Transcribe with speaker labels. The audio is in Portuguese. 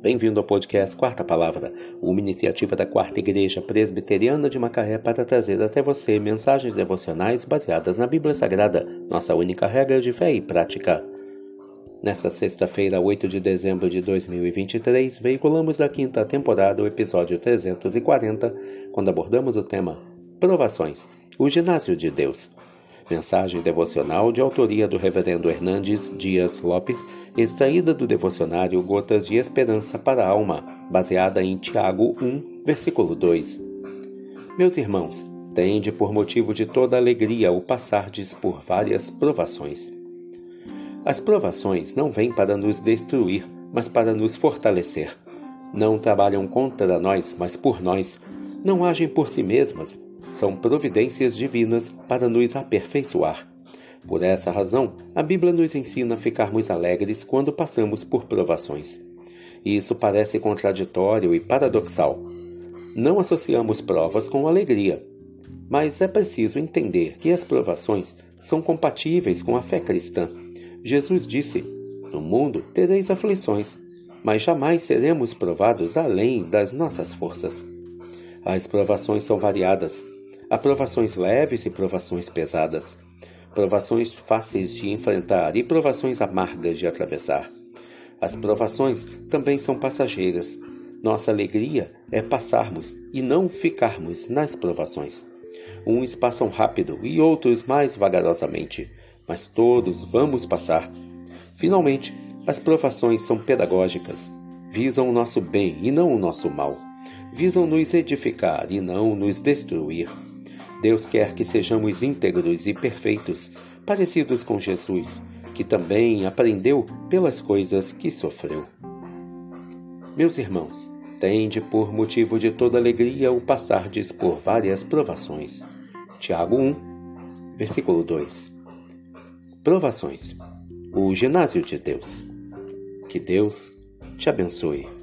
Speaker 1: Bem-vindo ao podcast Quarta Palavra, uma iniciativa da Quarta Igreja Presbiteriana de Macaé para trazer até você mensagens devocionais baseadas na Bíblia Sagrada, nossa única regra de fé e prática. Nesta sexta-feira, 8 de dezembro de 2023, veiculamos da quinta temporada o episódio 340, quando abordamos o tema Provações, o ginásio de Deus. Mensagem devocional de autoria do Reverendo Hernandes Dias Lopes, extraída do devocionário Gotas de Esperança para a Alma, baseada em Tiago 1, versículo 2. Meus irmãos, tende por motivo de toda alegria o passardes por várias provações. As provações não vêm para nos destruir, mas para nos fortalecer. Não trabalham contra nós, mas por nós. Não agem por si mesmas, são providências divinas para nos aperfeiçoar. Por essa razão, a Bíblia nos ensina a ficarmos alegres quando passamos por provações. Isso parece contraditório e paradoxal. Não associamos provas com alegria, mas é preciso entender que as provações são compatíveis com a fé cristã. Jesus disse: No mundo tereis aflições, mas jamais seremos provados além das nossas forças. As provações são variadas, Há provações leves e provações pesadas, provações fáceis de enfrentar e provações amargas de atravessar. As provações também são passageiras. Nossa alegria é passarmos e não ficarmos nas provações. Uns passam rápido e outros mais vagarosamente, mas todos vamos passar. Finalmente, as provações são pedagógicas, visam o nosso bem e não o nosso mal, visam nos edificar e não nos destruir. Deus quer que sejamos íntegros e perfeitos, parecidos com Jesus, que também aprendeu pelas coisas que sofreu. Meus irmãos, tende por motivo de toda alegria o passardes por várias provações. Tiago 1, versículo 2. Provações. O ginásio de Deus. Que Deus te abençoe.